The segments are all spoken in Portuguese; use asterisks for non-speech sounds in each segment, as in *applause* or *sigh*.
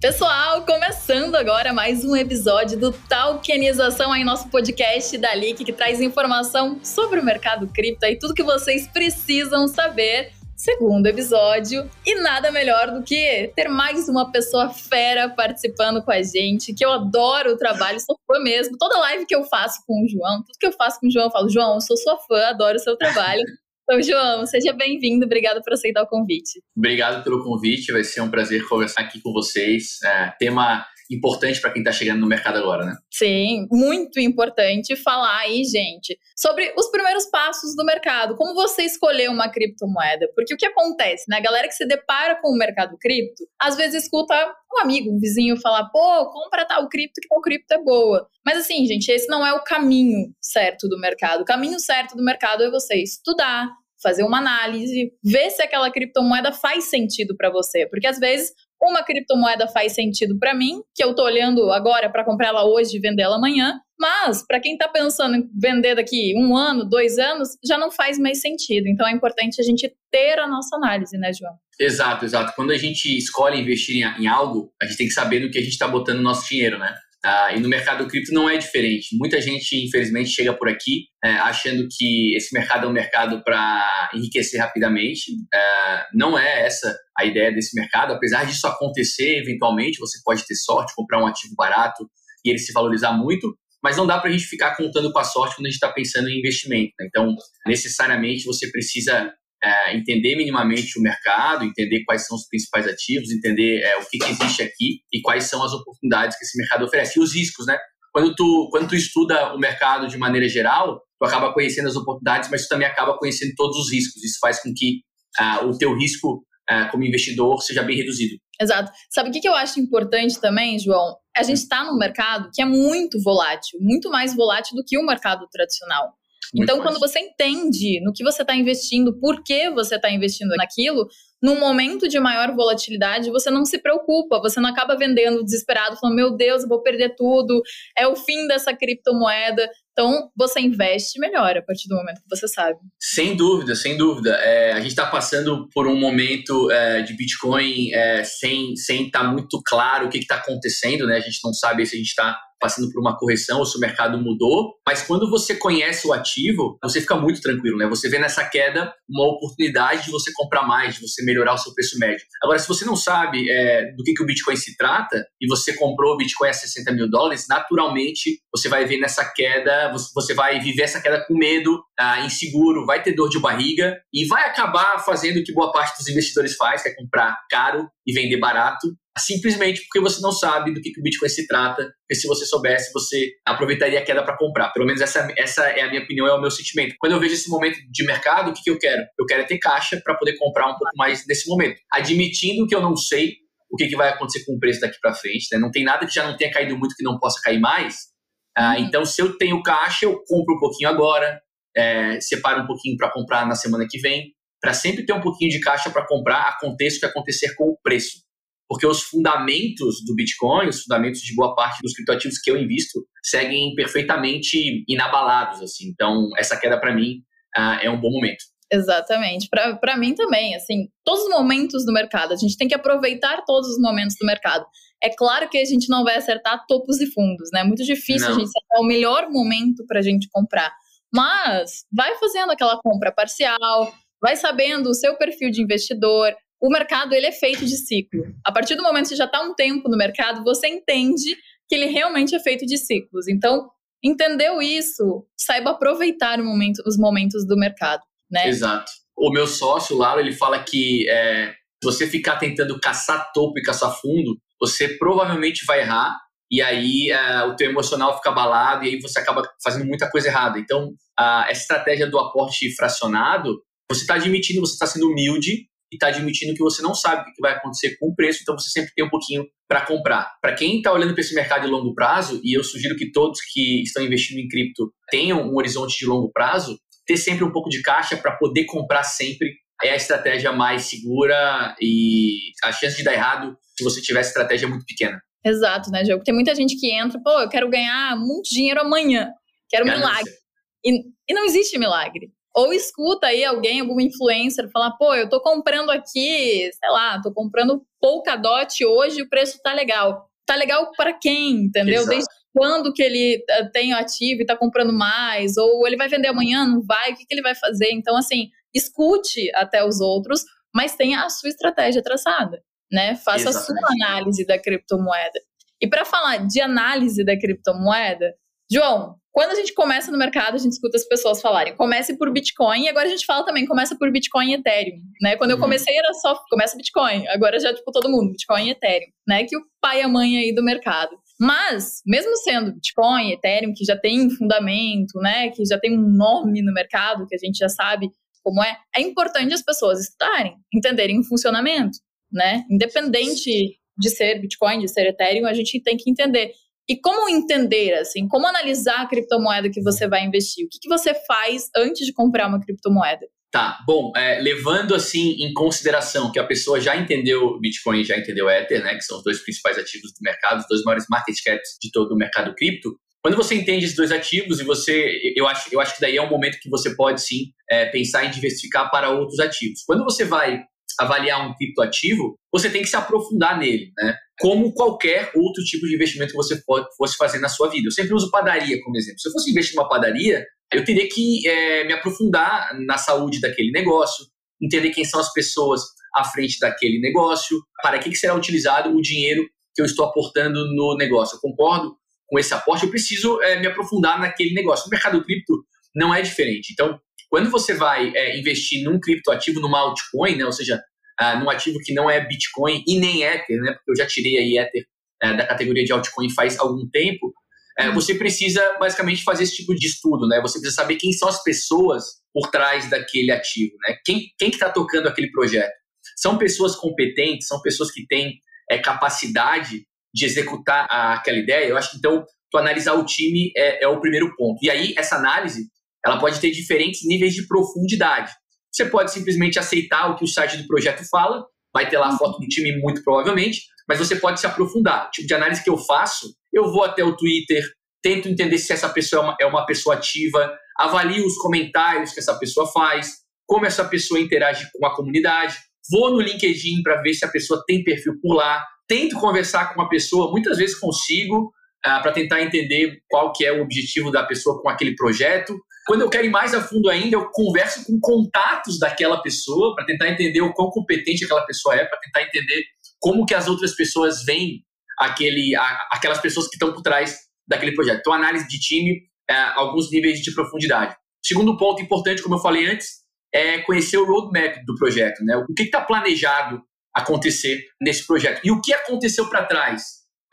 Pessoal, começando agora mais um episódio do Talkenização aí, nosso podcast da LIC, que traz informação sobre o mercado cripto e tudo que vocês precisam saber. Segundo episódio, e nada melhor do que ter mais uma pessoa fera participando com a gente, que eu adoro o trabalho, sou fã mesmo. Toda live que eu faço com o João, tudo que eu faço com o João, eu falo: João, eu sou sua fã, adoro o seu trabalho. Então, João, seja bem-vindo. Obrigado por aceitar o convite. Obrigado pelo convite. Vai ser um prazer conversar aqui com vocês. É, tema importante para quem está chegando no mercado agora, né? Sim, muito importante falar aí, gente, sobre os primeiros passos do mercado. Como você escolher uma criptomoeda? Porque o que acontece, né? A galera que se depara com o mercado cripto, às vezes escuta um amigo, um vizinho falar, pô, compra tal cripto que tal cripto é boa. Mas assim, gente, esse não é o caminho certo do mercado. O caminho certo do mercado é você estudar, fazer uma análise, ver se aquela criptomoeda faz sentido para você, porque às vezes uma criptomoeda faz sentido para mim, que eu tô olhando agora para comprar ela hoje e vender ela amanhã, mas para quem está pensando em vender daqui um ano, dois anos, já não faz mais sentido. Então é importante a gente ter a nossa análise, né, João? Exato, exato. Quando a gente escolhe investir em, em algo, a gente tem que saber no que a gente está botando o nosso dinheiro, né? Ah, e no mercado cripto não é diferente. Muita gente, infelizmente, chega por aqui é, achando que esse mercado é um mercado para enriquecer rapidamente. É, não é essa a ideia desse mercado. Apesar disso acontecer, eventualmente, você pode ter sorte, comprar um ativo barato e ele se valorizar muito, mas não dá para a gente ficar contando com a sorte quando a gente está pensando em investimento. Né? Então, necessariamente, você precisa é, entender minimamente o mercado, entender quais são os principais ativos, entender é, o que, que, existe aqui e quais são as oportunidades que esse mercado oferece e os riscos, né? Quando tu, quando tu estuda o mercado de maneira geral, tu acaba conhecendo as oportunidades, mas tu também acaba conhecendo todos os riscos. Isso faz com que uh, o teu risco uh, como investidor seja bem reduzido. Exato. Sabe o que eu acho importante também, João? A gente está num mercado que é muito volátil, muito mais volátil do que o mercado tradicional. Muito então, quando você entende no que você está investindo, por que você está investindo naquilo, num momento de maior volatilidade, você não se preocupa, você não acaba vendendo desesperado, falando, meu Deus, eu vou perder tudo, é o fim dessa criptomoeda. Então, você investe melhor a partir do momento que você sabe. Sem dúvida, sem dúvida. É, a gente está passando por um momento é, de Bitcoin é, sem estar sem tá muito claro o que está acontecendo, né? A gente não sabe se a gente está passando por uma correção ou se o mercado mudou. Mas quando você conhece o ativo, você fica muito tranquilo, né? Você vê nessa queda uma oportunidade de você comprar mais, de você melhorar o seu preço médio. Agora, se você não sabe é, do que, que o Bitcoin se trata e você comprou o Bitcoin a 60 mil dólares, naturalmente você vai ver nessa queda, você vai viver essa queda com medo, ah, inseguro, vai ter dor de barriga e vai acabar fazendo o que boa parte dos investidores faz, que é comprar caro e vender barato simplesmente porque você não sabe do que, que o Bitcoin se trata, porque se você soubesse, você aproveitaria a queda para comprar. Pelo menos essa, essa é a minha opinião, é o meu sentimento. Quando eu vejo esse momento de mercado, o que, que eu quero? Eu quero é ter caixa para poder comprar um pouco mais nesse momento. Admitindo que eu não sei o que, que vai acontecer com o preço daqui para frente, né? não tem nada que já não tenha caído muito que não possa cair mais. Ah, uhum. então, se eu tenho caixa, eu compro um pouquinho agora, é, separo um pouquinho para comprar na semana que vem, para sempre ter um pouquinho de caixa para comprar, aconteça o que acontecer com o preço porque os fundamentos do Bitcoin, os fundamentos de boa parte dos criptoativos que eu invisto, seguem perfeitamente inabalados. Assim. Então, essa queda, para mim, uh, é um bom momento. Exatamente. Para mim também, assim, todos os momentos do mercado, a gente tem que aproveitar todos os momentos do mercado. É claro que a gente não vai acertar topos e fundos, né? É muito difícil não. a gente acertar o melhor momento para a gente comprar. Mas vai fazendo aquela compra parcial, vai sabendo o seu perfil de investidor, o mercado ele é feito de ciclo. A partir do momento que você já está um tempo no mercado, você entende que ele realmente é feito de ciclos. Então, entendeu isso, saiba aproveitar momento, os momentos do mercado, né? Exato. O meu sócio, Lalo, ele fala que é, se você ficar tentando caçar topo e caçar fundo, você provavelmente vai errar e aí é, o teu emocional fica abalado e aí você acaba fazendo muita coisa errada. Então, a, essa estratégia do aporte fracionado, você está admitindo, você está sendo humilde e está admitindo que você não sabe o que vai acontecer com o preço, então você sempre tem um pouquinho para comprar. Para quem está olhando para esse mercado de longo prazo, e eu sugiro que todos que estão investindo em cripto tenham um horizonte de longo prazo, ter sempre um pouco de caixa para poder comprar sempre é a estratégia mais segura e a chance de dar errado se você tiver estratégia muito pequena. Exato, né, Diogo? Tem muita gente que entra, pô, eu quero ganhar muito dinheiro amanhã, quero um milagre. E, e não existe milagre. Ou escuta aí alguém, algum influencer, falar, pô, eu tô comprando aqui, sei lá, tô comprando Polkadot hoje, o preço tá legal. Tá legal para quem, entendeu? Exato. Desde quando que ele eh, tem o ativo e tá comprando mais? Ou ele vai vender amanhã, não vai? O que, que ele vai fazer? Então, assim, escute até os outros, mas tenha a sua estratégia traçada, né? Faça Exatamente. a sua análise da criptomoeda. E para falar de análise da criptomoeda, João, quando a gente começa no mercado, a gente escuta as pessoas falarem, comece por Bitcoin, e agora a gente fala também, começa por Bitcoin e Ethereum, né? Quando eu uhum. comecei era só, começa Bitcoin, agora já, tipo, todo mundo, Bitcoin e Ethereum, né? Que o pai e a mãe aí do mercado. Mas, mesmo sendo Bitcoin, Ethereum, que já tem fundamento, né? Que já tem um nome no mercado, que a gente já sabe como é, é importante as pessoas estudarem, entenderem o funcionamento, né? Independente de ser Bitcoin, de ser Ethereum, a gente tem que entender e como entender, assim, como analisar a criptomoeda que você vai investir? O que, que você faz antes de comprar uma criptomoeda? Tá, bom, é, levando assim em consideração que a pessoa já entendeu Bitcoin já entendeu Ether, né, que são os dois principais ativos do mercado, os dois maiores market caps de todo o mercado cripto, quando você entende esses dois ativos e você, eu acho, eu acho que daí é um momento que você pode sim é, pensar em diversificar para outros ativos. Quando você vai avaliar um criptoativo, você tem que se aprofundar nele, né? Como qualquer outro tipo de investimento que você fosse fazer na sua vida. Eu sempre uso padaria como exemplo. Se eu fosse investir numa padaria, eu teria que é, me aprofundar na saúde daquele negócio, entender quem são as pessoas à frente daquele negócio, para que, que será utilizado o dinheiro que eu estou aportando no negócio. Eu concordo com esse aporte, eu preciso é, me aprofundar naquele negócio. No mercado cripto não é diferente. Então, quando você vai é, investir num criptoativo, numa altcoin, né, ou seja, num ativo que não é Bitcoin e nem Ether, né? Porque eu já tirei aí Ether uh, da categoria de altcoin faz algum tempo. Uh, você precisa basicamente fazer esse tipo de estudo, né? Você precisa saber quem são as pessoas por trás daquele ativo, né? Quem quem está tocando aquele projeto? São pessoas competentes, são pessoas que têm é, capacidade de executar a, aquela ideia. Eu acho que então tu analisar o time é, é o primeiro ponto. E aí essa análise ela pode ter diferentes níveis de profundidade. Você pode simplesmente aceitar o que o site do projeto fala, vai ter lá a foto do time muito provavelmente, mas você pode se aprofundar. O tipo de análise que eu faço, eu vou até o Twitter, tento entender se essa pessoa é uma, é uma pessoa ativa, avalio os comentários que essa pessoa faz, como essa pessoa interage com a comunidade, vou no LinkedIn para ver se a pessoa tem perfil por lá, tento conversar com a pessoa, muitas vezes consigo, uh, para tentar entender qual que é o objetivo da pessoa com aquele projeto. Quando eu quero ir mais a fundo ainda, eu converso com contatos daquela pessoa para tentar entender o quão competente aquela pessoa é, para tentar entender como que as outras pessoas veem aquele, a, aquelas pessoas que estão por trás daquele projeto. Então, análise de time, é, alguns níveis de profundidade. Segundo ponto importante, como eu falei antes, é conhecer o roadmap do projeto, né? O que está planejado acontecer nesse projeto e o que aconteceu para trás.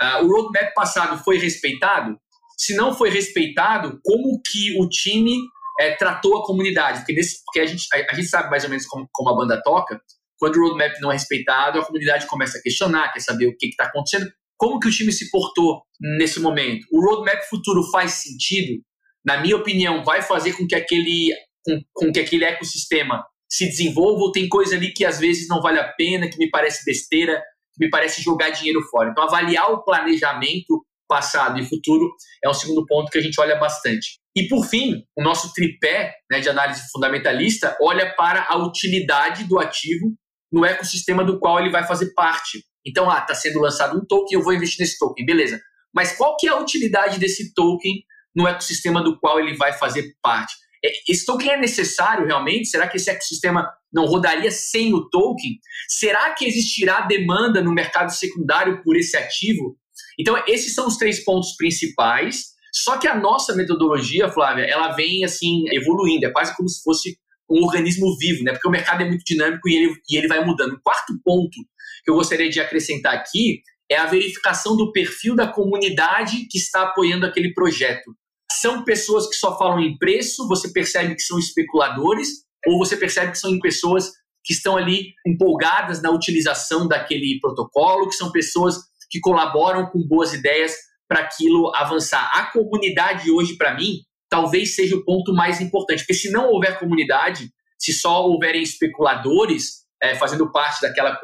Uh, o roadmap passado foi respeitado? Se não foi respeitado, como que o time é, tratou a comunidade? Porque, nesse, porque a, gente, a, a, gente sabe mais ou menos como, como, a banda toca. Quando o roadmap não é respeitado, a comunidade começa a questionar, quer saber o que está acontecendo. Como que o time se portou nesse momento? O roadmap futuro faz sentido? Na minha opinião, vai fazer com que aquele, com, com que aquele ecossistema se desenvolva ou tem coisa ali que às vezes não vale a pena, que me parece besteira, me parece jogar dinheiro fora. Então, avaliar o planejamento passado e futuro é um segundo ponto que a gente olha bastante. E, por fim, o nosso tripé né, de análise fundamentalista olha para a utilidade do ativo no ecossistema do qual ele vai fazer parte. Então, ah, está sendo lançado um token, eu vou investir nesse token, beleza. Mas qual que é a utilidade desse token no ecossistema do qual ele vai fazer parte? É, esse token é necessário realmente? Será que esse ecossistema não rodaria sem o token? Será que existirá demanda no mercado secundário por esse ativo? Então, esses são os três pontos principais. Só que a nossa metodologia, Flávia, ela vem assim evoluindo, é quase como se fosse um organismo vivo, né? Porque o mercado é muito dinâmico e ele, e ele vai mudando. O quarto ponto que eu gostaria de acrescentar aqui é a verificação do perfil da comunidade que está apoiando aquele projeto. São pessoas que só falam em preço, você percebe que são especuladores, ou você percebe que são pessoas que estão ali empolgadas na utilização daquele protocolo, que são pessoas que colaboram com boas ideias para aquilo avançar. A comunidade hoje, para mim, talvez seja o ponto mais importante, porque se não houver comunidade, se só houverem especuladores é, fazendo parte daquela,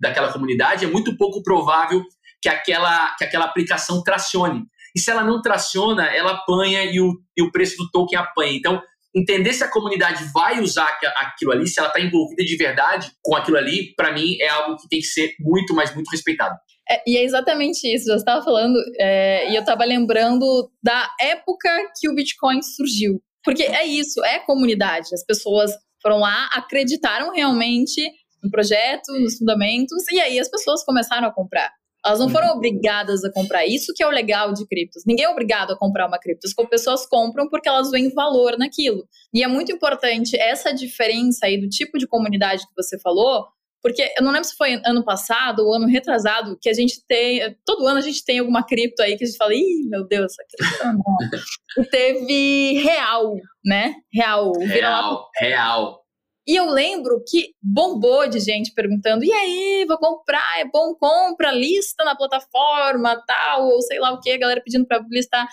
daquela comunidade, é muito pouco provável que aquela, que aquela aplicação tracione. E se ela não traciona, ela apanha e o, e o preço do token apanha. Então, entender se a comunidade vai usar aquilo ali, se ela está envolvida de verdade com aquilo ali, para mim é algo que tem que ser muito, mas muito respeitado. É, e é exatamente isso, você estava falando, é, e eu estava lembrando da época que o Bitcoin surgiu. Porque é isso, é comunidade. As pessoas foram lá, acreditaram realmente no projeto, nos fundamentos, e aí as pessoas começaram a comprar. Elas não foram uhum. obrigadas a comprar. Isso que é o legal de criptos. Ninguém é obrigado a comprar uma cripto. As pessoas compram porque elas veem valor naquilo. E é muito importante essa diferença aí do tipo de comunidade que você falou, porque eu não lembro se foi ano passado ou ano retrasado que a gente tem. Todo ano a gente tem alguma cripto aí que a gente fala, ih, meu Deus, essa cripto não. e teve real, né? Real. Real, real. E eu lembro que bombou de gente perguntando: e aí, vou comprar? É bom? Compra, lista na plataforma, tal, ou sei lá o que, a galera pedindo para listar.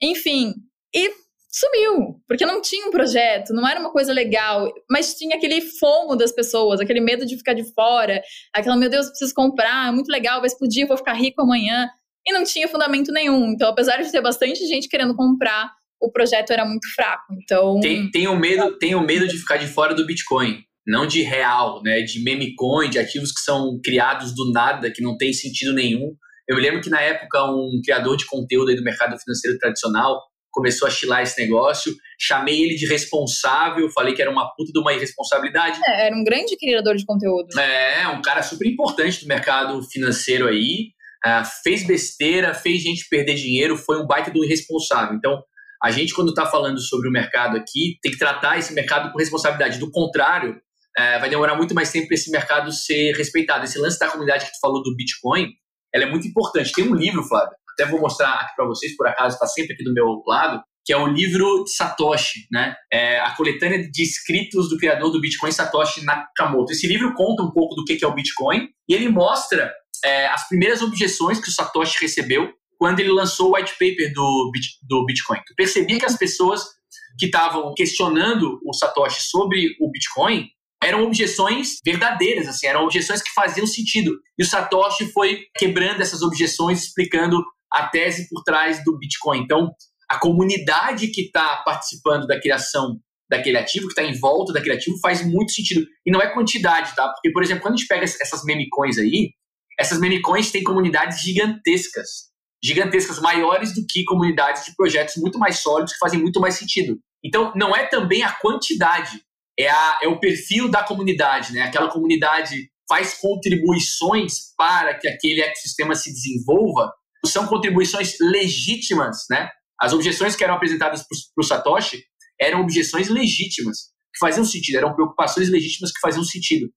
Enfim. E sumiu, porque não tinha um projeto, não era uma coisa legal, mas tinha aquele fomo das pessoas, aquele medo de ficar de fora, aquela, meu Deus, preciso comprar, é muito legal, vai explodir, vou ficar rico amanhã. E não tinha fundamento nenhum. Então, apesar de ter bastante gente querendo comprar, o projeto era muito fraco. Então. Tem, tem, o, medo, tem o medo de ficar de fora do Bitcoin. Não de real, né? De meme coin, de ativos que são criados do nada, que não tem sentido nenhum. Eu me lembro que na época um criador de conteúdo do mercado financeiro tradicional começou a chilar esse negócio. Chamei ele de responsável, falei que era uma puta de uma irresponsabilidade. É, era um grande criador de conteúdo. É, um cara super importante do mercado financeiro aí. Uh, fez besteira, fez gente perder dinheiro, foi um baita do irresponsável. Então, a gente, quando está falando sobre o mercado aqui, tem que tratar esse mercado com responsabilidade. Do contrário, é, vai demorar muito mais tempo para esse mercado ser respeitado. Esse lance da comunidade que tu falou do Bitcoin, ela é muito importante. Tem um livro, Flávio, até vou mostrar aqui para vocês, por acaso está sempre aqui do meu lado, que é o livro de Satoshi, né? É a coletânea de escritos do criador do Bitcoin, Satoshi Nakamoto. Esse livro conta um pouco do que é o Bitcoin e ele mostra é, as primeiras objeções que o Satoshi recebeu quando ele lançou o white paper do, do Bitcoin. Tu percebia que as pessoas que estavam questionando o Satoshi sobre o Bitcoin eram objeções verdadeiras, assim, eram objeções que faziam sentido. E o Satoshi foi quebrando essas objeções, explicando a tese por trás do Bitcoin. Então, a comunidade que está participando da criação daquele ativo, que está em volta daquele ativo, faz muito sentido. E não é quantidade, tá? Porque, por exemplo, quando a gente pega essas meme coins aí, essas meme coins têm comunidades gigantescas. Gigantescas, maiores do que comunidades de projetos muito mais sólidos que fazem muito mais sentido. Então, não é também a quantidade, é, a, é o perfil da comunidade, né? Aquela comunidade faz contribuições para que aquele ecossistema se desenvolva são contribuições legítimas, né? As objeções que eram apresentadas para o Satoshi eram objeções legítimas, que faziam sentido, eram preocupações legítimas que faziam sentido.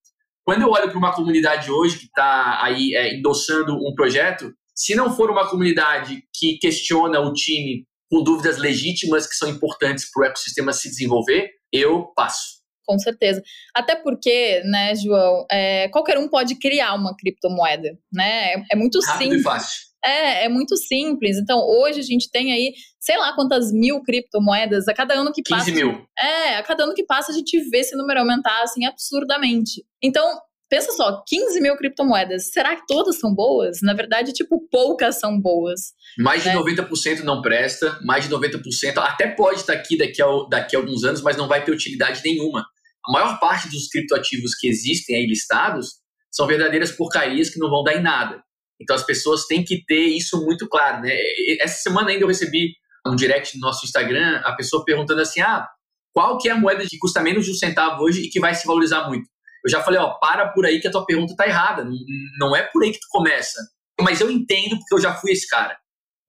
Quando eu olho para uma comunidade hoje que está aí é, endossando um projeto, se não for uma comunidade que questiona o time com dúvidas legítimas que são importantes para o ecossistema se desenvolver, eu passo. Com certeza. Até porque, né, João, é, qualquer um pode criar uma criptomoeda, né? É, é muito Rápido simples. E fácil. É, é muito simples. Então, hoje a gente tem aí, sei lá quantas mil criptomoedas a cada ano que 15 passa. 15 mil. É, a cada ano que passa a gente vê esse número aumentar, assim, absurdamente. Então, pensa só, 15 mil criptomoedas. Será que todas são boas? Na verdade, tipo, poucas são boas. Mais né? de 90% não presta, mais de 90% até pode estar aqui daqui a, daqui a alguns anos, mas não vai ter utilidade nenhuma. A maior parte dos criptoativos que existem aí listados são verdadeiras porcarias que não vão dar em nada. Então as pessoas têm que ter isso muito claro, né? Essa semana ainda eu recebi um direct no nosso Instagram, a pessoa perguntando assim: ah, qual que é a moeda que custa menos de um centavo hoje e que vai se valorizar muito? Eu já falei, ó, para por aí que a tua pergunta tá errada. Não, é por aí que tu começa. Mas eu entendo porque eu já fui esse cara.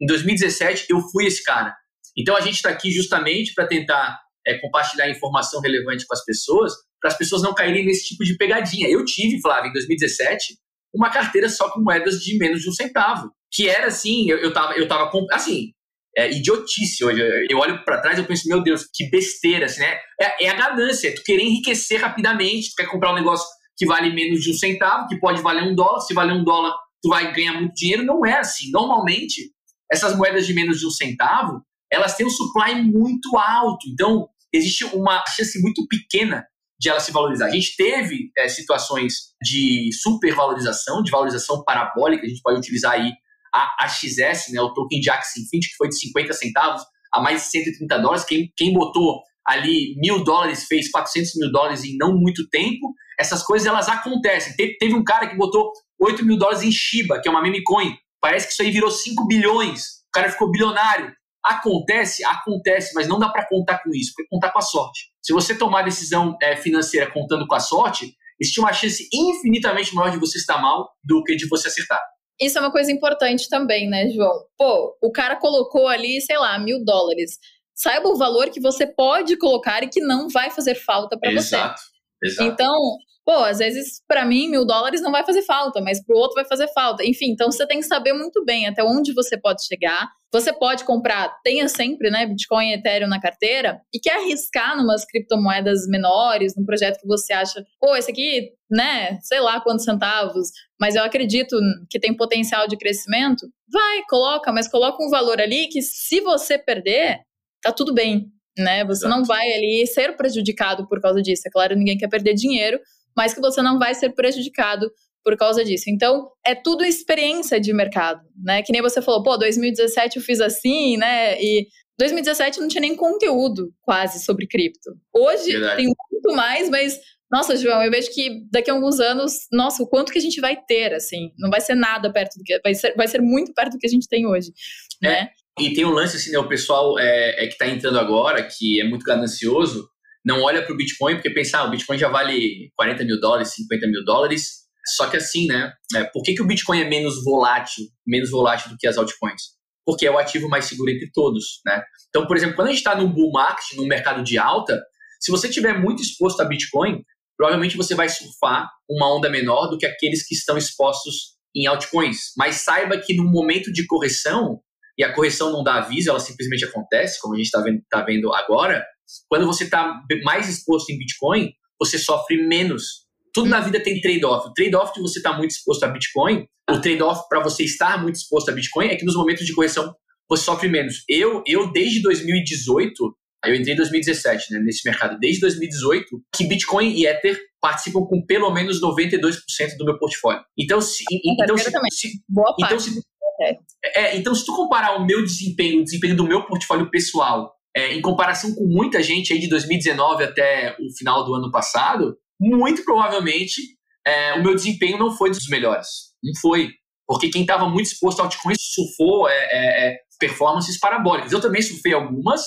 Em 2017 eu fui esse cara. Então a gente está aqui justamente para tentar é, compartilhar informação relevante com as pessoas, para as pessoas não caírem nesse tipo de pegadinha. Eu tive, Flávio, em 2017, uma carteira só com moedas de menos de um centavo. Que era assim, eu, eu tava, eu tava assim, é idiotice hoje. Eu olho para trás e penso, meu Deus, que besteira, assim, né? É, é, a ganância, é tu querer enriquecer rapidamente, tu quer comprar um negócio que vale menos de um centavo, que pode valer um dólar, se valer um dólar, tu vai ganhar muito dinheiro. Não é assim. Normalmente, essas moedas de menos de um centavo, elas têm um supply muito alto. Então, existe uma chance muito pequena de ela se valorizar. A gente teve é, situações de supervalorização, de valorização parabólica, a gente pode utilizar aí a AXS, né, o token de Axie Infinity, que foi de 50 centavos a mais de 130 dólares. Quem, quem botou ali mil dólares, fez 400 mil dólares em não muito tempo. Essas coisas elas acontecem. Teve, teve um cara que botou 8 mil dólares em Shiba, que é uma meme coin. Parece que isso aí virou 5 bilhões. O cara ficou bilionário. Acontece, acontece, mas não dá para contar com isso, porque contar com a sorte. Se você tomar decisão é, financeira contando com a sorte, existe uma chance infinitamente maior de você estar mal do que de você acertar. Isso é uma coisa importante também, né, João? Pô, o cara colocou ali, sei lá, mil dólares. Saiba o valor que você pode colocar e que não vai fazer falta para você. Exato. Exato. Então, pô, às vezes para mim mil dólares não vai fazer falta, mas para o outro vai fazer falta. Enfim, então você tem que saber muito bem até onde você pode chegar. Você pode comprar, tenha sempre, né, Bitcoin e Ethereum na carteira e quer arriscar numas criptomoedas menores, num projeto que você acha, pô, esse aqui, né, sei lá quantos centavos, mas eu acredito que tem potencial de crescimento. Vai, coloca, mas coloca um valor ali que se você perder, tá tudo bem, né? Você Exato. não vai ali ser prejudicado por causa disso. É claro, ninguém quer perder dinheiro, mas que você não vai ser prejudicado por causa disso. Então, é tudo experiência de mercado, né? Que nem você falou, pô, 2017 eu fiz assim, né? E 2017 não tinha nem conteúdo quase sobre cripto. Hoje Verdade. tem muito mais, mas nossa, João, eu vejo que daqui a alguns anos, nossa, o quanto que a gente vai ter, assim, não vai ser nada perto do que vai ser, vai ser muito perto do que a gente tem hoje, é, né? E tem um lance assim, né, o pessoal é, é que está entrando agora, que é muito ganancioso, não olha para o Bitcoin porque pensa, ah, o Bitcoin já vale 40 mil dólares, 50 mil dólares. Só que assim, né? É, por que, que o Bitcoin é menos volátil, menos volátil do que as altcoins? Porque é o ativo mais seguro entre todos, né? Então, por exemplo, quando a gente está no bull market, no mercado de alta, se você tiver muito exposto a Bitcoin, provavelmente você vai surfar uma onda menor do que aqueles que estão expostos em altcoins. Mas saiba que no momento de correção, e a correção não dá aviso, ela simplesmente acontece, como a gente está vendo, tá vendo agora, quando você está mais exposto em Bitcoin, você sofre menos. Tudo na vida tem trade-off. O trade-off de você estar tá muito exposto a Bitcoin, o trade-off para você estar muito exposto a Bitcoin é que nos momentos de correção você sofre menos. Eu, eu desde 2018, eu entrei em 2017 né, nesse mercado, desde 2018, que Bitcoin e Ether participam com pelo menos 92% do meu portfólio. Então, se, então, se, se, então, se, é, então, se tu comparar o meu desempenho, o desempenho do meu portfólio pessoal, é, em comparação com muita gente aí de 2019 até o final do ano passado, muito provavelmente é, o meu desempenho não foi dos melhores. Não foi. Porque quem estava muito exposto ao altcoins surfou é, é, é, performances parabólicas. Eu também surfei algumas,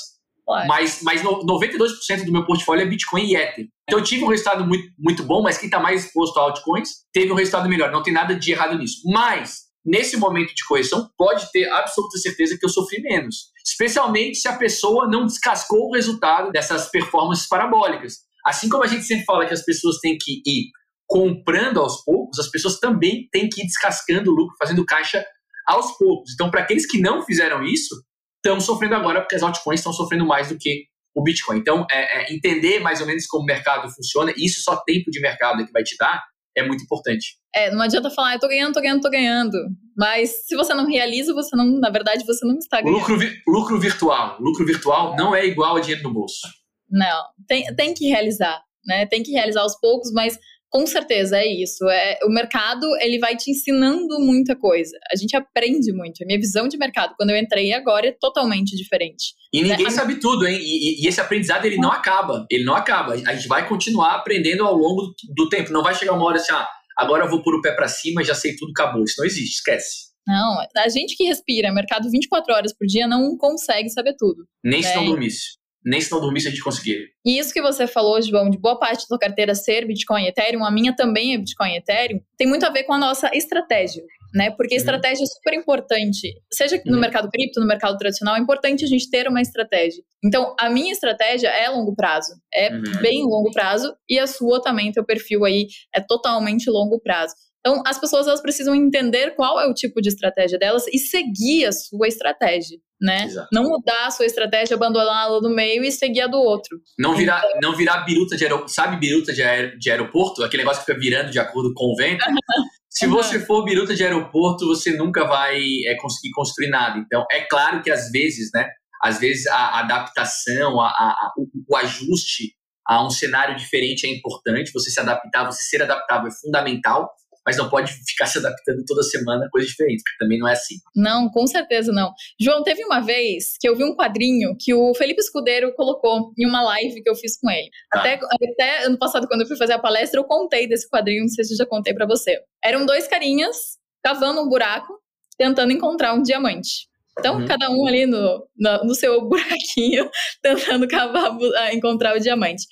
Ué. mas, mas 92% do meu portfólio é Bitcoin e Ether. Então eu tive um resultado muito, muito bom, mas quem está mais exposto a altcoins teve um resultado melhor. Não tem nada de errado nisso. Mas nesse momento de correção, pode ter absoluta certeza que eu sofri menos. Especialmente se a pessoa não descascou o resultado dessas performances parabólicas. Assim como a gente sempre fala que as pessoas têm que ir comprando aos poucos, as pessoas também têm que ir descascando o lucro, fazendo caixa aos poucos. Então, para aqueles que não fizeram isso, estão sofrendo agora porque as altcoins estão sofrendo mais do que o Bitcoin. Então, é, é entender mais ou menos como o mercado funciona, isso só tempo de mercado é que vai te dar, é muito importante. É, não adianta falar, eu tô ganhando, tô ganhando, tô ganhando. Mas se você não realiza, você não, na verdade, você não está ganhando. Lucro, lucro virtual. Lucro virtual não é igual a dinheiro no bolso. Não, tem, tem que realizar, né? Tem que realizar aos poucos, mas com certeza é isso. É, o mercado ele vai te ensinando muita coisa. A gente aprende muito. A minha visão de mercado quando eu entrei agora é totalmente diferente. E ninguém é, sabe tudo, hein? E, e, esse aprendizado ele não acaba. Ele não acaba. A gente vai continuar aprendendo ao longo do tempo. Não vai chegar uma hora assim, ah, agora eu vou pôr o pé para cima, já sei tudo, acabou. Isso não existe, esquece. Não, a gente que respira mercado 24 horas por dia não consegue saber tudo. Nem né? se não dormisse nem se não dormisse a gente conseguiria. E isso que você falou, João, de boa parte da sua carteira ser Bitcoin e Ethereum, a minha também é Bitcoin e Ethereum, tem muito a ver com a nossa estratégia. Né? Porque uhum. estratégia é super importante. Seja no uhum. mercado cripto, no mercado tradicional, é importante a gente ter uma estratégia. Então, a minha estratégia é longo prazo. É uhum. bem longo prazo. E a sua também, teu perfil aí, é totalmente longo prazo. Então, as pessoas elas precisam entender qual é o tipo de estratégia delas e seguir a sua estratégia, né? Exato. Não mudar a sua estratégia, abandoná-la no meio e seguir a do outro. Não virar, então, não virar biruta de aeroporto. Sabe biruta de, aer, de aeroporto? Aquele negócio que fica virando de acordo com o vento? *laughs* Se você for biruta de aeroporto, você nunca vai é, conseguir construir nada. Então, é claro que às vezes, né? Às vezes a adaptação, a, a, o, o ajuste a um cenário diferente é importante. Você se adaptar, você ser adaptável é fundamental mas não pode ficar se adaptando toda semana a coisas diferentes, porque também não é assim. Não, com certeza não. João, teve uma vez que eu vi um quadrinho que o Felipe Escudeiro colocou em uma live que eu fiz com ele. Tá. Até, até ano passado, quando eu fui fazer a palestra, eu contei desse quadrinho, não sei se eu já contei para você. Eram dois carinhas cavando um buraco, tentando encontrar um diamante. Então, uhum. cada um ali no, no, no, seu *laughs* buraquinho, tentando cavar, encontrar o diamante.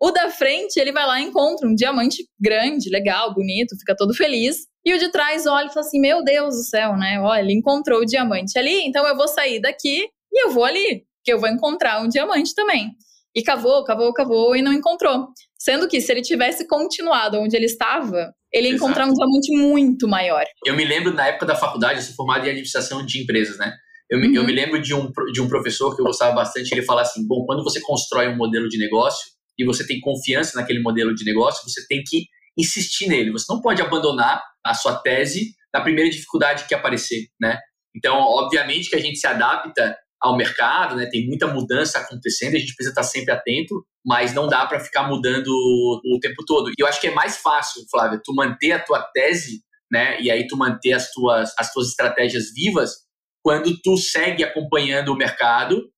O da frente, ele vai lá e encontra um diamante grande, legal, bonito, fica todo feliz. E o de trás olha e fala assim: Meu Deus do céu, né? Olha, ele encontrou o diamante ali, então eu vou sair daqui e eu vou ali, que eu vou encontrar um diamante também. E cavou, cavou, cavou e não encontrou. Sendo que se ele tivesse continuado onde ele estava, ele ia encontrar um diamante muito maior. Eu me lembro na época da faculdade, eu sou formado em administração de empresas, né? Eu, me, uhum. eu me lembro de um, de um professor que eu gostava bastante, ele fala assim: bom, quando você constrói um modelo de negócio e você tem confiança naquele modelo de negócio, você tem que insistir nele. Você não pode abandonar a sua tese na primeira dificuldade que aparecer, né? Então, obviamente que a gente se adapta ao mercado, né? Tem muita mudança acontecendo, a gente precisa estar sempre atento, mas não dá para ficar mudando o tempo todo. E eu acho que é mais fácil, Flávia, tu manter a tua tese, né? E aí tu manter as tuas as tuas estratégias vivas quando tu segue acompanhando o mercado,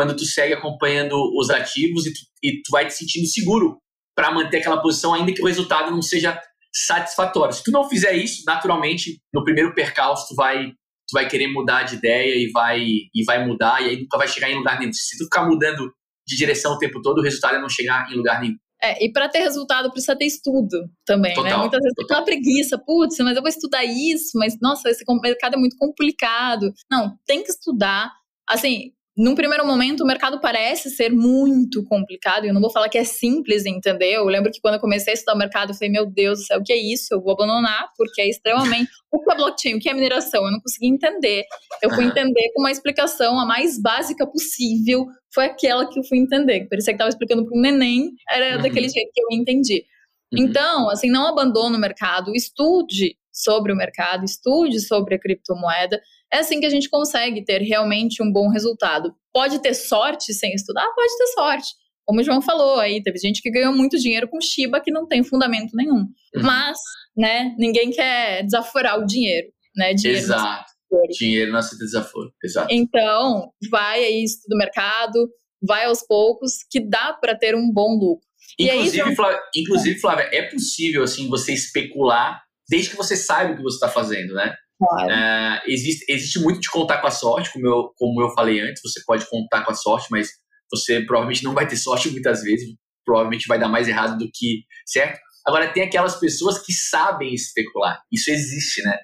quando tu segue acompanhando os ativos e tu, e tu vai te sentindo seguro para manter aquela posição, ainda que o resultado não seja satisfatório. Se tu não fizer isso, naturalmente, no primeiro percalço, tu vai, tu vai querer mudar de ideia e vai, e vai mudar, e aí nunca vai chegar em lugar nenhum. Se tu ficar mudando de direção o tempo todo, o resultado é não chegar em lugar nenhum. É, e para ter resultado precisa ter estudo também, né? total, né? Muitas vezes total. tem aquela preguiça, putz, mas eu vou estudar isso, mas nossa, esse mercado é muito complicado. Não, tem que estudar. Assim, num primeiro momento, o mercado parece ser muito complicado, e eu não vou falar que é simples entender. Eu lembro que quando eu comecei a estudar o mercado, eu falei, meu Deus do céu, o que é isso? Eu vou abandonar, porque é extremamente. *laughs* O que é blockchain? O que é mineração? Eu não consegui entender. Eu fui entender com uma explicação a mais básica possível, foi aquela que eu fui entender. Parecia que estava explicando para um neném, era uhum. daquele jeito que eu entendi. Uhum. Então, assim, não abandone o mercado, estude sobre o mercado, estude sobre a criptomoeda. É assim que a gente consegue ter realmente um bom resultado. Pode ter sorte sem estudar? Pode ter sorte. Como o João falou aí, teve gente que ganhou muito dinheiro com Shiba que não tem fundamento nenhum. Uhum. Mas, né, ninguém quer desaforar o dinheiro, né? Dinheiro Exato. Dinheiro não aceita desaforo. Exato. Então, vai aí, estuda o mercado, vai aos poucos, que dá para ter um bom lucro. Inclusive, aí, Flávia, inclusive, Flávia, é possível assim você especular desde que você saiba o que você está fazendo, né? Claro. É, existe, existe muito de contar com a sorte, como eu, como eu falei antes, você pode contar com a sorte, mas você provavelmente não vai ter sorte muitas vezes, provavelmente vai dar mais errado do que certo. Agora, tem aquelas pessoas que sabem especular, isso existe, né?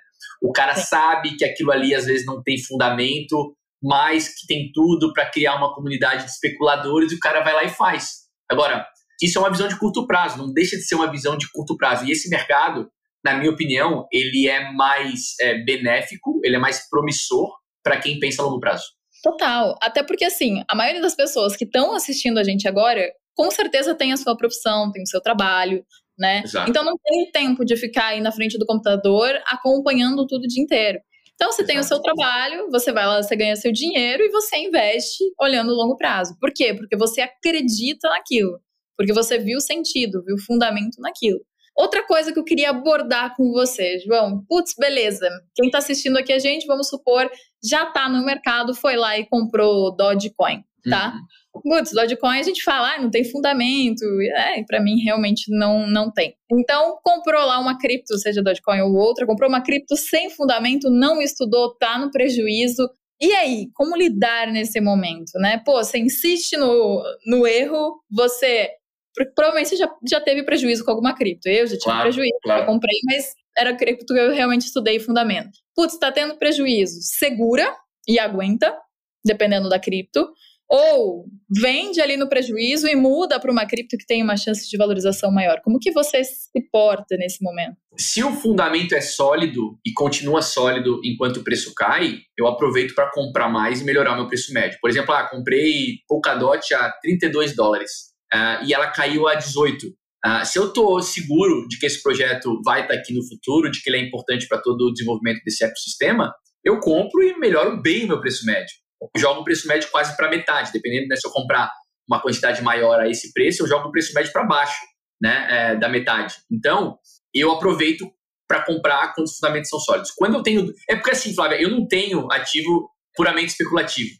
O cara Sim. sabe que aquilo ali às vezes não tem fundamento, mas que tem tudo para criar uma comunidade de especuladores e o cara vai lá e faz. Agora, isso é uma visão de curto prazo, não deixa de ser uma visão de curto prazo. E esse mercado, na minha opinião, ele é mais é, benéfico, ele é mais promissor para quem pensa a longo prazo. Total. Até porque, assim, a maioria das pessoas que estão assistindo a gente agora, com certeza tem a sua profissão, tem o seu trabalho, né? Exato. Então não tem tempo de ficar aí na frente do computador acompanhando tudo o dia inteiro. Então você Exato. tem o seu trabalho, você vai lá, você ganha seu dinheiro e você investe olhando o longo prazo. Por quê? Porque você acredita naquilo. Porque você viu sentido, viu fundamento naquilo. Outra coisa que eu queria abordar com você, João. Putz, beleza. Quem está assistindo aqui a gente, vamos supor, já está no mercado, foi lá e comprou Dogecoin, tá? Uhum. Putz, Dogecoin a gente fala, ah, não tem fundamento. É, para mim realmente não, não tem. Então, comprou lá uma cripto, seja Dogecoin ou outra, comprou uma cripto sem fundamento, não estudou, tá no prejuízo. E aí, como lidar nesse momento, né? Pô, você insiste no, no erro, você porque *laughs* provavelmente você já, já teve prejuízo com alguma cripto. Eu já tive claro, prejuízo, claro. eu comprei, mas era cripto que eu realmente estudei fundamento. Putz, está tendo prejuízo. Segura e aguenta, dependendo da cripto. Ou vende ali no prejuízo e muda para uma cripto que tem uma chance de valorização maior. Como que você se porta nesse momento? Se o fundamento é sólido e continua sólido enquanto o preço cai, eu aproveito para comprar mais e melhorar meu preço médio. Por exemplo, ah, comprei Polkadot a 32 dólares uh, e ela caiu a 18. Uh, ah, se eu estou seguro de que esse projeto vai estar tá aqui no futuro, de que ele é importante para todo o desenvolvimento desse ecossistema, eu compro e melhoro bem o meu preço médio. Eu jogo o preço médio quase para metade, dependendo né, se eu comprar uma quantidade maior a esse preço, eu jogo o preço médio para baixo né, é, da metade. Então, eu aproveito para comprar quando os fundamentos são sólidos. Quando eu tenho. É porque assim, Flávia, eu não tenho ativo puramente especulativo.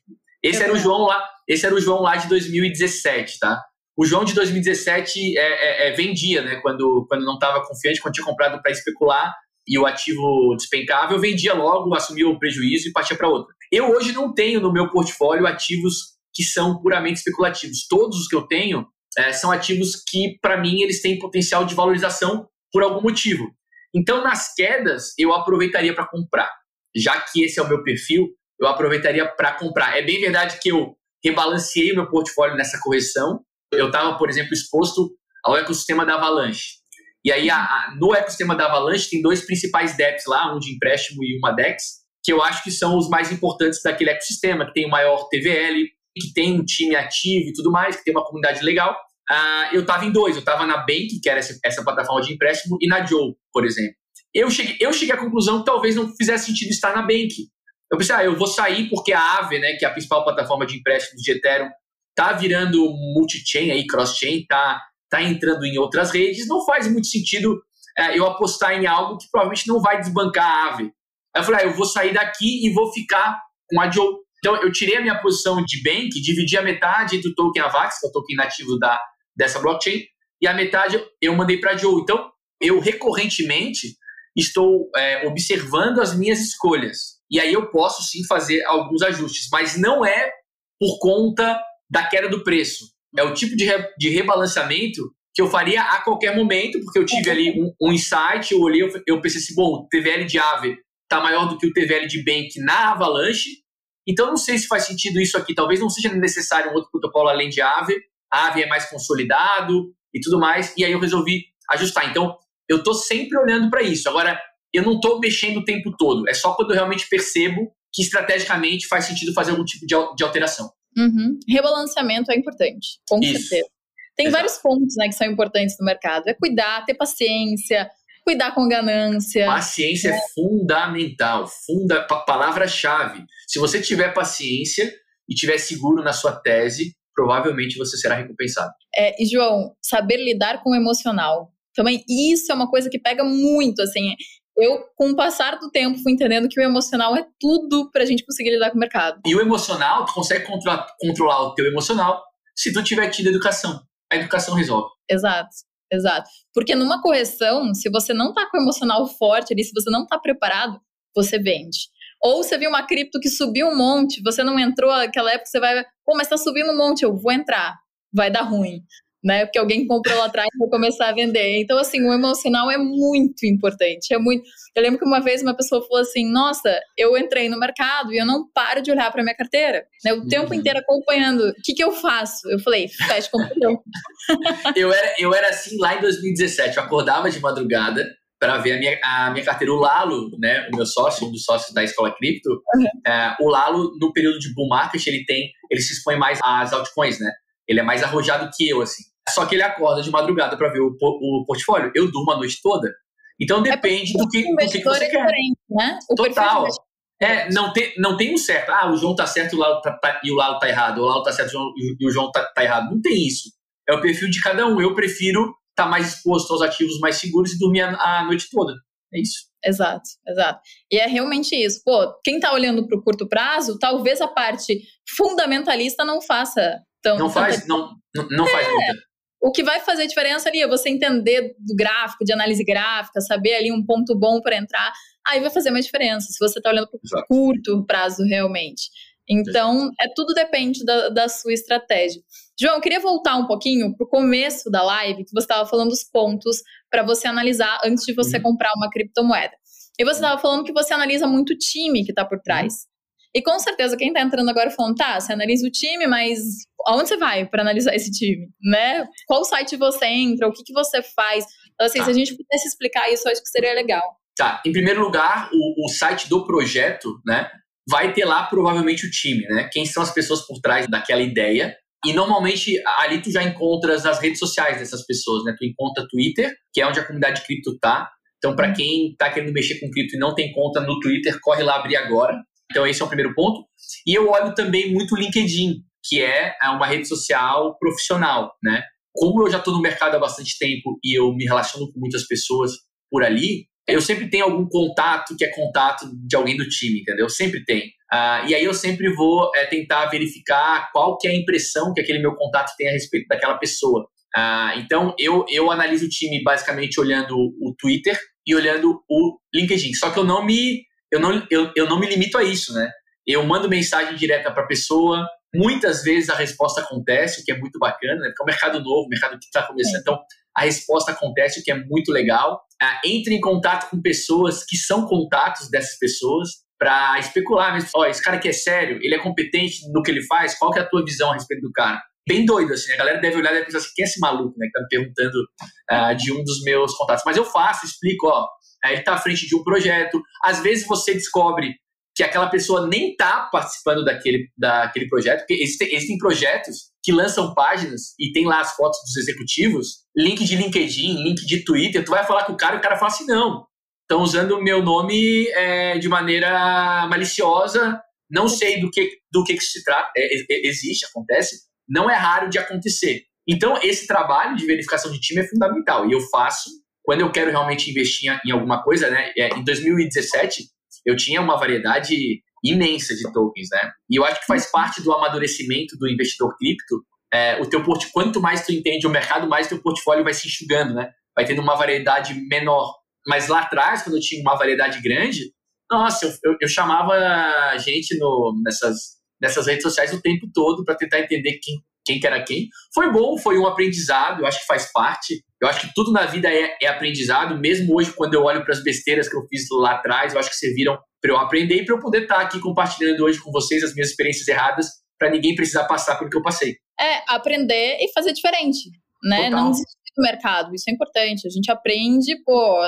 Esse era o João lá, esse era o João lá de 2017, tá? O João de 2017 é, é, é, vendia, né? Quando, quando não estava confiante, quando tinha comprado para especular e o ativo despencava, eu vendia logo, assumia o prejuízo e partia para outra. Eu hoje não tenho no meu portfólio ativos que são puramente especulativos. Todos os que eu tenho é, são ativos que, para mim, eles têm potencial de valorização por algum motivo. Então, nas quedas, eu aproveitaria para comprar. Já que esse é o meu perfil, eu aproveitaria para comprar. É bem verdade que eu rebalanceei o meu portfólio nessa correção. Eu estava, por exemplo, exposto ao ecossistema da Avalanche. E aí, a, a, no ecossistema da Avalanche, tem dois principais DEPs lá, um de empréstimo e uma DEX, que eu acho que são os mais importantes daquele ecossistema, que tem o maior TVL, que tem um time ativo e tudo mais, que tem uma comunidade legal. Uh, eu estava em dois, eu estava na Bank, que era essa, essa, plataforma de empréstimo, e na Joe, por exemplo. Eu cheguei, eu cheguei à conclusão que talvez não fizesse sentido estar na Bank. Eu pensei, ah, eu vou sair porque a Aave, né, que é a principal plataforma de empréstimos de Ethereum, tá virando multi-chain aí, cross-chain, tá, tá entrando em outras redes, não faz muito sentido é, eu apostar em algo que provavelmente não vai desbancar a Aave. Aí eu falei, ah, eu vou sair daqui e vou ficar com a Joe. Então, eu tirei a minha posição de Bank, dividi a metade do token AVAX, que é o token nativo da, dessa blockchain, e a metade eu mandei para a Joe. Então, eu recorrentemente estou é, observando as minhas escolhas. E aí eu posso sim fazer alguns ajustes, mas não é por conta da queda do preço. É o tipo de, re, de rebalanceamento que eu faria a qualquer momento, porque eu tive ali um, um insight, eu olhei, eu, eu pensei assim, bom, o TVL de Aave está maior do que o TVL de Bank na Avalanche, então não sei se faz sentido isso aqui, talvez não seja necessário um outro protocolo além de Aave, Aave é mais consolidado e tudo mais, e aí eu resolvi ajustar. Então, eu estou sempre olhando para isso. Agora, eu não estou mexendo o tempo todo. É só quando eu realmente percebo que estrategicamente faz sentido fazer algum tipo de alteração. Uhum. Rebalanceamento é importante, com isso. certeza. Tem Exato. vários pontos né, que são importantes no mercado. É cuidar, ter paciência, cuidar com ganância. Paciência é, é fundamental, funda, palavra-chave. Se você tiver paciência e tiver seguro na sua tese, provavelmente você será recompensado. É, e João, saber lidar com o emocional. Também isso é uma coisa que pega muito, assim. Eu, com o passar do tempo, fui entendendo que o emocional é tudo para a gente conseguir lidar com o mercado. E o emocional, tu consegue controlar, controlar o teu emocional se tu tiver tido educação. A educação resolve. Exato, exato. Porque numa correção, se você não tá com o emocional forte ali, se você não tá preparado, você vende. Ou você viu uma cripto que subiu um monte, você não entrou naquela época, você vai, pô, mas tá subindo um monte, eu vou entrar. Vai dar ruim né? Porque alguém comprou lá atrás e vai começar a vender. Então, assim, o emocional é muito importante. É muito. Eu lembro que uma vez uma pessoa falou assim: Nossa, eu entrei no mercado e eu não paro de olhar para minha carteira. Né? O uhum. tempo inteiro acompanhando. O que, que eu faço? Eu falei: Fecha com *laughs* eu era Eu era assim lá em 2017. Eu acordava de madrugada para ver a minha, a minha carteira. O Lalo, né, o meu sócio, um dos sócios da Escola Cripto, uhum. é, o Lalo, no período de bull market, ele tem, ele se expõe mais às altcoins, né? Ele é mais arrojado que eu, assim. Só que ele acorda de madrugada para ver o, o portfólio. Eu durmo a noite toda. Então é depende é do que, do que, você é quer. Né? Total. É, não tem, não tem um certo. Ah, o João tá certo e o Lalo tá, tá, e o Lalo tá errado. O Lalo tá certo e o João tá, tá, errado. Não tem isso. É o perfil de cada um. Eu prefiro estar tá mais exposto aos ativos mais seguros e dormir a, a noite toda. É isso. Exato, exato. E é realmente isso. Pô, quem tá olhando para o curto prazo, talvez a parte fundamentalista não faça tão. Não faz, não, não, faz é, muita o que vai fazer diferença ali é você entender do gráfico, de análise gráfica, saber ali um ponto bom para entrar. Aí vai fazer uma diferença, se você está olhando para o curto prazo realmente. Então, é tudo depende da, da sua estratégia. João, eu queria voltar um pouquinho para o começo da live, que você estava falando dos pontos para você analisar antes de você uhum. comprar uma criptomoeda. E você estava falando que você analisa muito o time que está por trás. E com certeza quem está entrando agora falando, tá, você analisa o time, mas aonde você vai para analisar esse time, né? Qual site você entra, o que, que você faz? Então, assim, tá. se a gente pudesse explicar isso, eu acho que seria legal. Tá, em primeiro lugar, o, o site do projeto, né, vai ter lá provavelmente o time, né? Quem são as pessoas por trás daquela ideia. E normalmente ali tu já encontras as redes sociais dessas pessoas, né? Tu encontra Twitter, que é onde a comunidade cripto tá. Então, para uhum. quem está querendo mexer com cripto e não tem conta no Twitter, corre lá abrir agora. Então, esse é o primeiro ponto. E eu olho também muito o LinkedIn, que é, é uma rede social profissional, né? Como eu já estou no mercado há bastante tempo e eu me relaciono com muitas pessoas por ali, eu sempre tenho algum contato que é contato de alguém do time, entendeu? Sempre tem. Uh, e aí eu sempre vou é, tentar verificar qual que é a impressão que aquele meu contato tem a respeito daquela pessoa. Uh, então eu, eu analiso o time basicamente olhando o Twitter e olhando o LinkedIn. Só que eu não me eu não, eu, eu não me limito a isso, né? Eu mando mensagem direta para a pessoa. Muitas vezes a resposta acontece, o que é muito bacana, né? Porque é um mercado novo, um mercado que está começando. Então, a resposta acontece, o que é muito legal. Ah, entre em contato com pessoas que são contatos dessas pessoas para especular. Mas, ó, esse cara aqui é sério, ele é competente no que ele faz, qual que é a tua visão a respeito do cara? Bem doido, assim, a galera deve olhar e deve pensar assim, quem é esse maluco, né, que tá me perguntando uh, de um dos meus contatos. Mas eu faço, explico, ó, ele tá à frente de um projeto. Às vezes você descobre que aquela pessoa nem está participando daquele, daquele projeto, porque existem, existem, projetos que lançam páginas e tem lá as fotos dos executivos, link de LinkedIn, link de Twitter, tu vai falar com o cara e o cara fala assim, não, estão usando o meu nome é, de maneira maliciosa, não sei do que, do que, que se trata, é, é, existe, acontece, não é raro de acontecer. Então, esse trabalho de verificação de time é fundamental, e eu faço quando eu quero realmente investir em alguma coisa, né, é, em 2017, eu tinha uma variedade imensa de tokens, né? E eu acho que faz parte do amadurecimento do investidor cripto. É, o teu port... Quanto mais tu entende o mercado, mais teu portfólio vai se enxugando, né? Vai tendo uma variedade menor. Mas lá atrás, quando eu tinha uma variedade grande, nossa, eu, eu, eu chamava gente no, nessas, nessas redes sociais o tempo todo para tentar entender quem, quem que era quem. Foi bom, foi um aprendizado, eu acho que faz parte. Eu acho que tudo na vida é, é aprendizado, mesmo hoje, quando eu olho para as besteiras que eu fiz lá atrás, eu acho que serviram para eu aprender e para eu poder estar tá aqui compartilhando hoje com vocês as minhas experiências erradas, para ninguém precisar passar pelo que eu passei. É, aprender e fazer diferente, né? Total. Não desistir do mercado, isso é importante. A gente aprende, pô,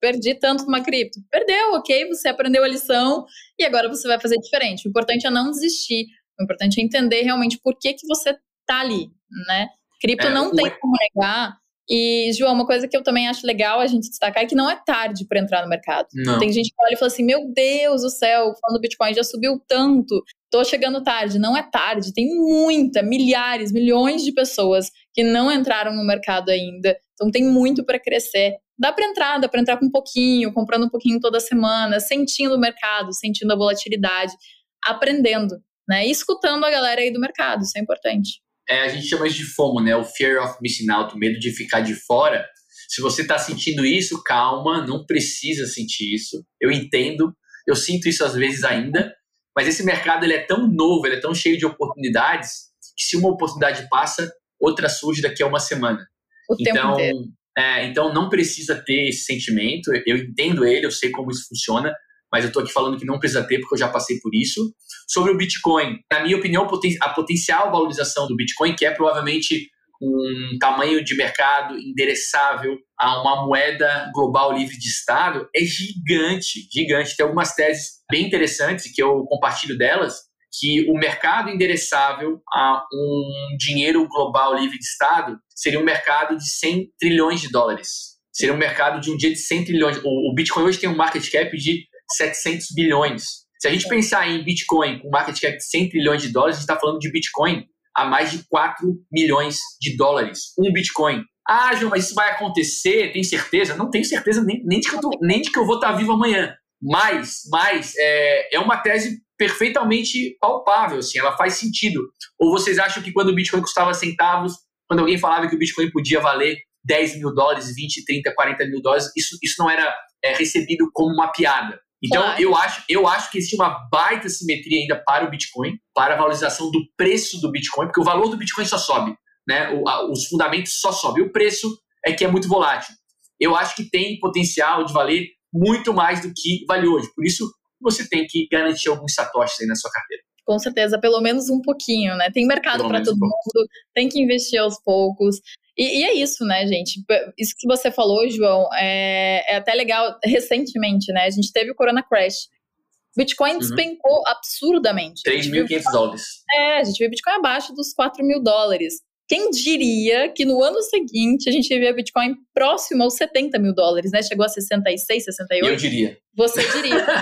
perdi tanto numa cripto. Perdeu, ok, você aprendeu a lição e agora você vai fazer diferente. O importante é não desistir. O importante é entender realmente por que, que você tá ali, né? Cripto é, não tem como negar e, João, uma coisa que eu também acho legal a gente destacar é que não é tarde para entrar no mercado. Não. Tem gente que olha e fala assim: meu Deus do céu, falando do Bitcoin já subiu tanto, tô chegando tarde. Não é tarde, tem muita, milhares, milhões de pessoas que não entraram no mercado ainda. Então tem muito para crescer. Dá para entrar, dá para entrar com um pouquinho, comprando um pouquinho toda semana, sentindo o mercado, sentindo a volatilidade, aprendendo, né? E escutando a galera aí do mercado, isso é importante é, a gente chama isso de FOMO, né? O Fear of Missing Out, o medo de ficar de fora. Se você está sentindo isso, calma, não precisa sentir isso. Eu entendo, eu sinto isso às vezes ainda, mas esse mercado ele é tão novo, ele é tão cheio de oportunidades, que se uma oportunidade passa, outra surge daqui a uma semana. O então, é, então não precisa ter esse sentimento. Eu entendo ele, eu sei como isso funciona, mas eu estou aqui falando que não precisa ter porque eu já passei por isso. Sobre o Bitcoin, na minha opinião, a potencial valorização do Bitcoin, que é provavelmente um tamanho de mercado endereçável a uma moeda global livre de Estado, é gigante, gigante. Tem algumas teses bem interessantes que eu compartilho delas, que o mercado endereçável a um dinheiro global livre de Estado seria um mercado de 100 trilhões de dólares. Seria um mercado de um dia de 100 trilhões. O Bitcoin hoje tem um market cap de 700 bilhões. Se a gente pensar em Bitcoin com market cap de 100 trilhões de dólares, a gente está falando de Bitcoin a mais de 4 milhões de dólares. Um Bitcoin. Ah, João, mas isso vai acontecer? Tem certeza? Não tenho certeza nem, nem, de, que eu tô, nem de que eu vou estar tá vivo amanhã. Mas, mas é, é uma tese perfeitamente palpável, assim, ela faz sentido. Ou vocês acham que quando o Bitcoin custava centavos, quando alguém falava que o Bitcoin podia valer 10 mil dólares, 20, 30, 40 mil dólares, isso, isso não era é, recebido como uma piada. Então, claro. eu, acho, eu acho que existe uma baita simetria ainda para o Bitcoin, para a valorização do preço do Bitcoin, porque o valor do Bitcoin só sobe, né? O, a, os fundamentos só sobem. O preço é que é muito volátil. Eu acho que tem potencial de valer muito mais do que vale hoje. Por isso, você tem que garantir alguns satoshis aí na sua carteira. Com certeza, pelo menos um pouquinho, né? Tem mercado para todo um mundo, tem que investir aos poucos. E, e, é isso, né, gente? Isso que você falou, João, é, é até legal. Recentemente, né? A gente teve o Corona Crash. Bitcoin uhum. despencou absurdamente. 3.500 dólares. É, a gente viu Bitcoin abaixo dos 4 mil dólares. Quem diria que no ano seguinte a gente via Bitcoin próximo aos 70 mil dólares, né? Chegou a 66, 68? Eu diria. Você diria. *laughs*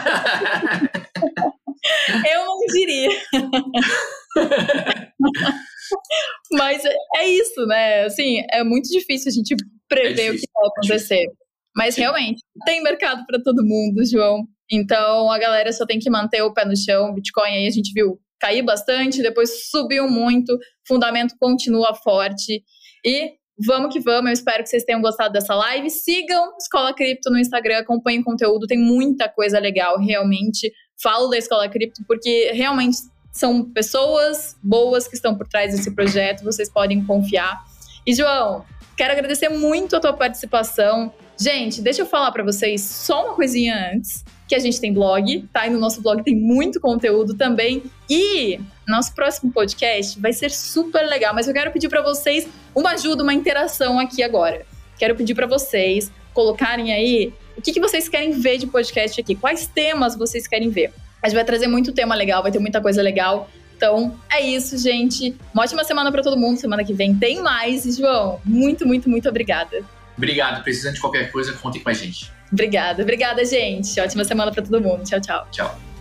Eu não diria. *laughs* *laughs* Mas é, é isso, né? Assim, é muito difícil a gente prever é o que vai acontecer. Mas realmente, tem mercado para todo mundo, João. Então a galera só tem que manter o pé no chão. Bitcoin aí a gente viu cair bastante, depois subiu muito, fundamento continua forte. E vamos que vamos, eu espero que vocês tenham gostado dessa live. Sigam Escola Cripto no Instagram, acompanhem o conteúdo, tem muita coisa legal, realmente. Falo da Escola Cripto porque realmente são pessoas boas que estão por trás desse projeto, vocês podem confiar. E João, quero agradecer muito a tua participação. Gente, deixa eu falar para vocês só uma coisinha antes, que a gente tem blog, tá? E no nosso blog tem muito conteúdo também. E nosso próximo podcast vai ser super legal, mas eu quero pedir para vocês uma ajuda, uma interação aqui agora. Quero pedir para vocês colocarem aí o que, que vocês querem ver de podcast aqui, quais temas vocês querem ver. A gente vai trazer muito tema legal, vai ter muita coisa legal. Então, é isso, gente. Uma ótima semana para todo mundo. Semana que vem tem mais. E, João, muito, muito, muito obrigada. Obrigado. Precisando de qualquer coisa, contem com a gente. Obrigada, obrigada, gente. Ótima semana para todo mundo. Tchau, tchau. Tchau.